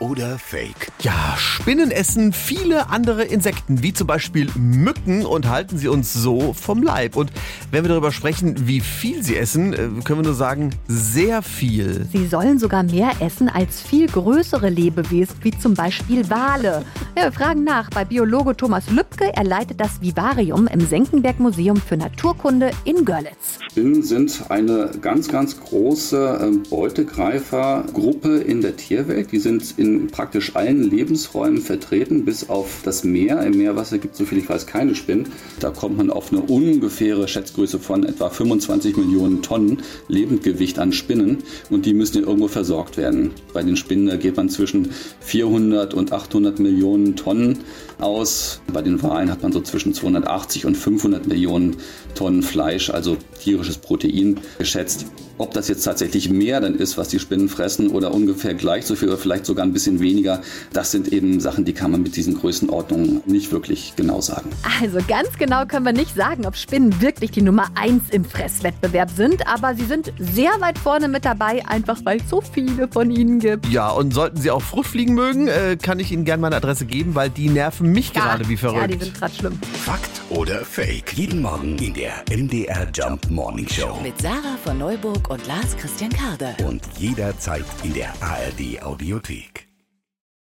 oder Fake? Ja, Spinnen essen viele andere Insekten, wie zum Beispiel Mücken und halten sie uns so vom Leib. Und wenn wir darüber sprechen, wie viel sie essen, äh, können wir nur sagen, sehr viel. Sie sollen sogar mehr essen als viel größere Lebewesen, wie zum Beispiel Wale. Ja, wir fragen nach bei Biologe Thomas Lübke. Er leitet das Vivarium im Senckenberg Museum für Naturkunde in Görlitz. Spinnen sind eine ganz, ganz große ähm, Beutegreifergruppe in der Tierwelt. Die sind in praktisch allen Lebensräumen vertreten, bis auf das Meer. Im Meerwasser gibt es, so viel ich weiß, keine Spinnen. Da kommt man auf eine ungefähre Schätzgröße von etwa 25 Millionen Tonnen Lebendgewicht an Spinnen und die müssen ja irgendwo versorgt werden. Bei den Spinnen geht man zwischen 400 und 800 Millionen Tonnen aus. Bei den Walen hat man so zwischen 280 und 500 Millionen Tonnen Fleisch, also tierisches Protein geschätzt. Ob das jetzt tatsächlich mehr dann ist, was die Spinnen fressen oder ungefähr gleich so viel oder vielleicht sogar ein bisschen weniger, das sind eben Sachen, die kann man mit diesen Größenordnungen nicht wirklich genau sagen. Also ganz genau können wir nicht sagen, ob Spinnen wirklich die Nummer 1 im Fresswettbewerb sind, aber sie sind sehr weit vorne mit dabei, einfach weil es so viele von ihnen gibt. Ja, und sollten Sie auch Fruchtfliegen mögen, äh, kann ich Ihnen gerne meine Adresse geben, weil die nerven mich Ja, gerade wie verrückt. Ja, die sind gerade schlimm. Fakt oder Fake? Jeden Morgen in der MDR Jump Morning Show. Mit Sarah von Neuburg und Lars Christian Karde. Und jederzeit in der ARD Audiothek.